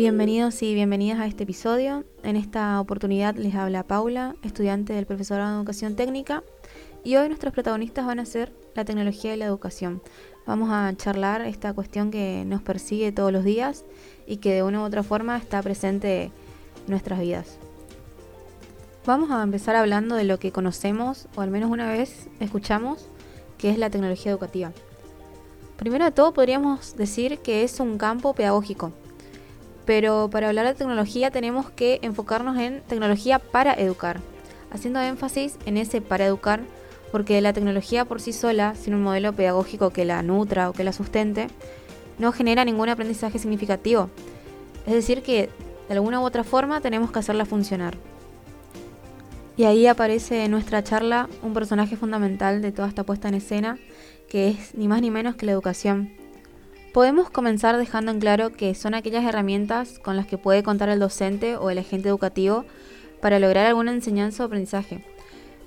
Bienvenidos y bienvenidas a este episodio. En esta oportunidad les habla Paula, estudiante del profesorado de Educación Técnica, y hoy nuestros protagonistas van a ser la tecnología y la educación. Vamos a charlar esta cuestión que nos persigue todos los días y que de una u otra forma está presente en nuestras vidas. Vamos a empezar hablando de lo que conocemos, o al menos una vez escuchamos, que es la tecnología educativa. Primero de todo podríamos decir que es un campo pedagógico, pero para hablar de tecnología tenemos que enfocarnos en tecnología para educar, haciendo énfasis en ese para educar, porque la tecnología por sí sola, sin un modelo pedagógico que la nutra o que la sustente, no genera ningún aprendizaje significativo. Es decir, que de alguna u otra forma tenemos que hacerla funcionar. Y ahí aparece en nuestra charla un personaje fundamental de toda esta puesta en escena, que es ni más ni menos que la educación. Podemos comenzar dejando en claro que son aquellas herramientas con las que puede contar el docente o el agente educativo para lograr alguna enseñanza o aprendizaje.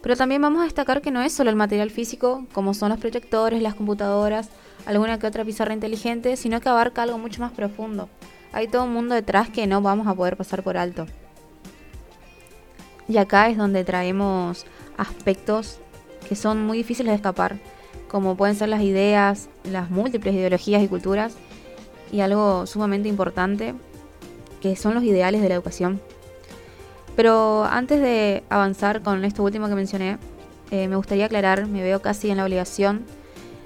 Pero también vamos a destacar que no es solo el material físico, como son los proyectores, las computadoras, alguna que otra pizarra inteligente, sino que abarca algo mucho más profundo. Hay todo un mundo detrás que no vamos a poder pasar por alto. Y acá es donde traemos aspectos que son muy difíciles de escapar como pueden ser las ideas, las múltiples ideologías y culturas, y algo sumamente importante, que son los ideales de la educación. Pero antes de avanzar con esto último que mencioné, eh, me gustaría aclarar, me veo casi en la obligación,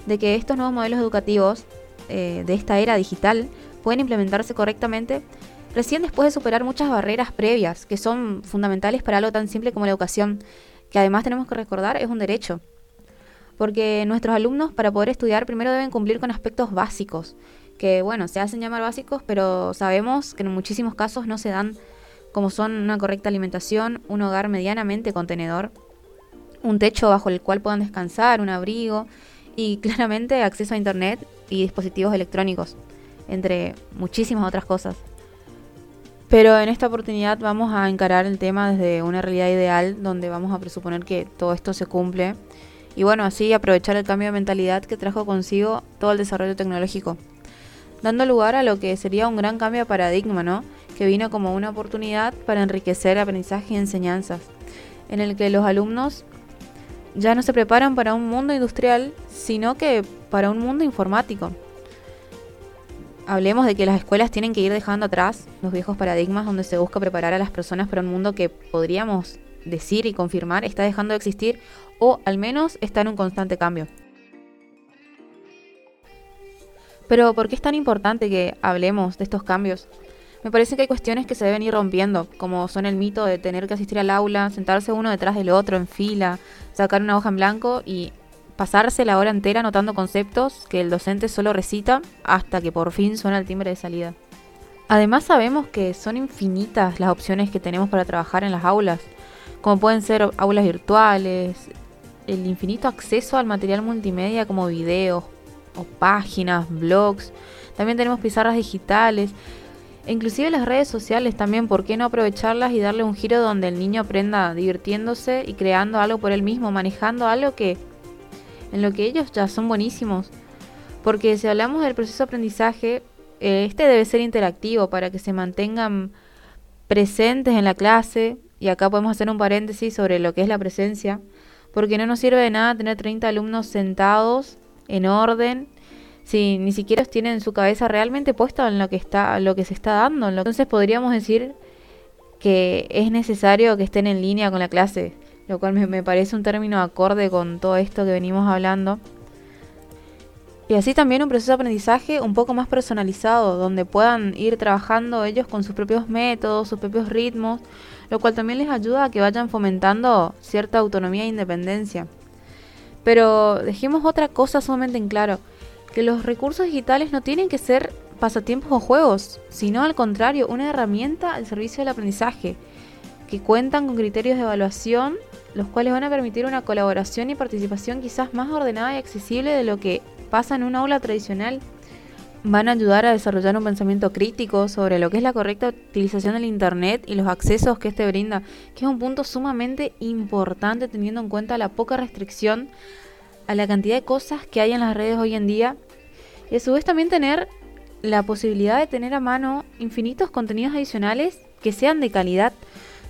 de que estos nuevos modelos educativos eh, de esta era digital pueden implementarse correctamente recién después de superar muchas barreras previas que son fundamentales para algo tan simple como la educación, que además tenemos que recordar es un derecho porque nuestros alumnos para poder estudiar primero deben cumplir con aspectos básicos, que bueno, se hacen llamar básicos, pero sabemos que en muchísimos casos no se dan como son una correcta alimentación, un hogar medianamente contenedor, un techo bajo el cual puedan descansar, un abrigo y claramente acceso a internet y dispositivos electrónicos, entre muchísimas otras cosas. Pero en esta oportunidad vamos a encarar el tema desde una realidad ideal donde vamos a presuponer que todo esto se cumple y bueno, así aprovechar el cambio de mentalidad que trajo consigo todo el desarrollo tecnológico, dando lugar a lo que sería un gran cambio de paradigma, ¿no? Que vino como una oportunidad para enriquecer aprendizaje y enseñanzas, en el que los alumnos ya no se preparan para un mundo industrial, sino que para un mundo informático. Hablemos de que las escuelas tienen que ir dejando atrás los viejos paradigmas donde se busca preparar a las personas para un mundo que podríamos decir y confirmar está dejando de existir o al menos está en un constante cambio. Pero ¿por qué es tan importante que hablemos de estos cambios? Me parece que hay cuestiones que se deben ir rompiendo, como son el mito de tener que asistir al aula, sentarse uno detrás del otro en fila, sacar una hoja en blanco y pasarse la hora entera anotando conceptos que el docente solo recita hasta que por fin suena el timbre de salida. Además sabemos que son infinitas las opciones que tenemos para trabajar en las aulas, como pueden ser aulas virtuales, el infinito acceso al material multimedia como videos o páginas, blogs. También tenemos pizarras digitales. E inclusive las redes sociales también, ¿por qué no aprovecharlas y darle un giro donde el niño aprenda divirtiéndose y creando algo por él mismo, manejando algo que en lo que ellos ya son buenísimos? Porque si hablamos del proceso de aprendizaje, eh, este debe ser interactivo para que se mantengan presentes en la clase. Y acá podemos hacer un paréntesis sobre lo que es la presencia porque no nos sirve de nada tener 30 alumnos sentados en orden si ni siquiera tienen su cabeza realmente puesta en lo que está lo que se está dando. Entonces podríamos decir que es necesario que estén en línea con la clase, lo cual me, me parece un término acorde con todo esto que venimos hablando. Y así también un proceso de aprendizaje un poco más personalizado, donde puedan ir trabajando ellos con sus propios métodos, sus propios ritmos, lo cual también les ayuda a que vayan fomentando cierta autonomía e independencia. Pero dejemos otra cosa sumamente en claro, que los recursos digitales no tienen que ser pasatiempos o juegos, sino al contrario, una herramienta al servicio del aprendizaje, que cuentan con criterios de evaluación, los cuales van a permitir una colaboración y participación quizás más ordenada y accesible de lo que pasa en una aula tradicional van a ayudar a desarrollar un pensamiento crítico sobre lo que es la correcta utilización del Internet y los accesos que éste brinda, que es un punto sumamente importante teniendo en cuenta la poca restricción a la cantidad de cosas que hay en las redes hoy en día. Y a su vez también tener la posibilidad de tener a mano infinitos contenidos adicionales que sean de calidad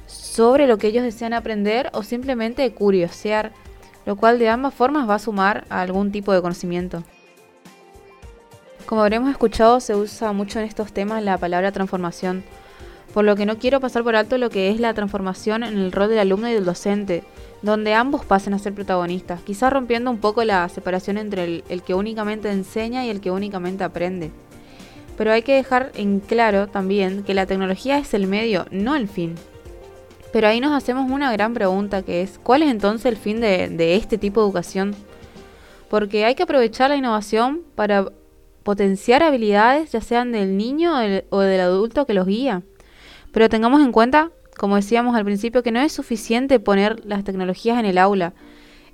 sobre lo que ellos desean aprender o simplemente curiosear, lo cual de ambas formas va a sumar a algún tipo de conocimiento. Como habremos escuchado, se usa mucho en estos temas la palabra transformación, por lo que no quiero pasar por alto lo que es la transformación en el rol del alumno y del docente, donde ambos pasen a ser protagonistas, quizás rompiendo un poco la separación entre el, el, que únicamente enseña y el que únicamente aprende. Pero hay que dejar en claro también que la tecnología es el medio, no el fin. Pero ahí nos hacemos una gran pregunta que es, ¿cuál es entonces el fin de, este tipo de educación? Porque hay que aprovechar la innovación para potenciar habilidades, ya sean del niño o del adulto que los guía. Pero tengamos en cuenta, como decíamos al principio, que no es suficiente poner las tecnologías en el aula.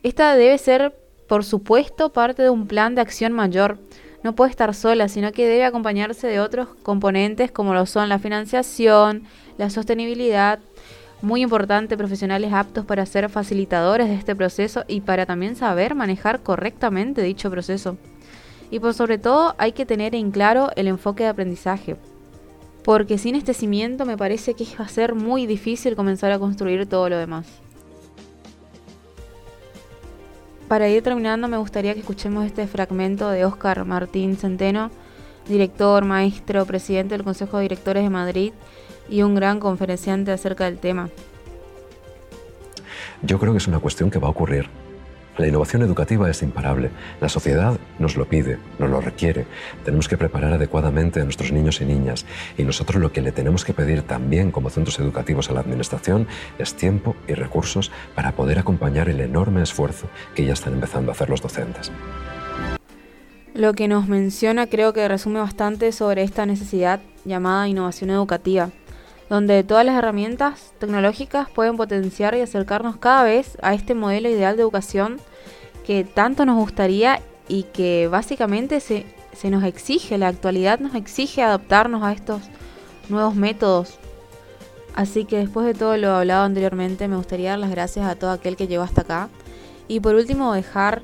Esta debe ser, por supuesto, parte de un plan de acción mayor. No puede estar sola, sino que debe acompañarse de otros componentes como lo son la financiación, la sostenibilidad, muy importante, profesionales aptos para ser facilitadores de este proceso y para también saber manejar correctamente dicho proceso. Y por sobre todo hay que tener en claro el enfoque de aprendizaje, porque sin este cimiento me parece que va a ser muy difícil comenzar a construir todo lo demás. Para ir terminando me gustaría que escuchemos este fragmento de Óscar Martín Centeno, director, maestro, presidente del Consejo de Directores de Madrid y un gran conferenciante acerca del tema. Yo creo que es una cuestión que va a ocurrir la innovación educativa es imparable. La sociedad nos lo pide, nos lo requiere. Tenemos que preparar adecuadamente a nuestros niños y niñas. Y nosotros lo que le tenemos que pedir también como centros educativos a la Administración es tiempo y recursos para poder acompañar el enorme esfuerzo que ya están empezando a hacer los docentes. Lo que nos menciona creo que resume bastante sobre esta necesidad llamada innovación educativa donde todas las herramientas tecnológicas pueden potenciar y acercarnos cada vez a este modelo ideal de educación que tanto nos gustaría y que básicamente se, se nos exige, la actualidad nos exige adaptarnos a estos nuevos métodos. Así que después de todo lo hablado anteriormente, me gustaría dar las gracias a todo aquel que llegó hasta acá. Y por último, dejar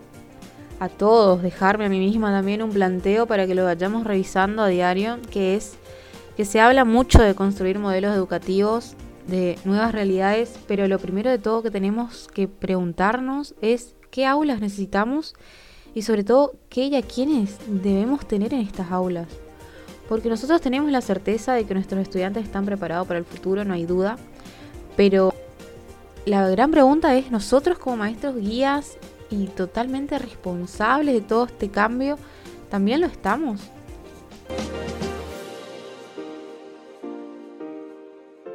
a todos, dejarme a mí misma también un planteo para que lo vayamos revisando a diario, que es que se habla mucho de construir modelos educativos, de nuevas realidades, pero lo primero de todo que tenemos que preguntarnos es qué aulas necesitamos y sobre todo qué y a quiénes debemos tener en estas aulas. Porque nosotros tenemos la certeza de que nuestros estudiantes están preparados para el futuro, no hay duda, pero la gran pregunta es, nosotros como maestros guías y totalmente responsables de todo este cambio, ¿también lo estamos?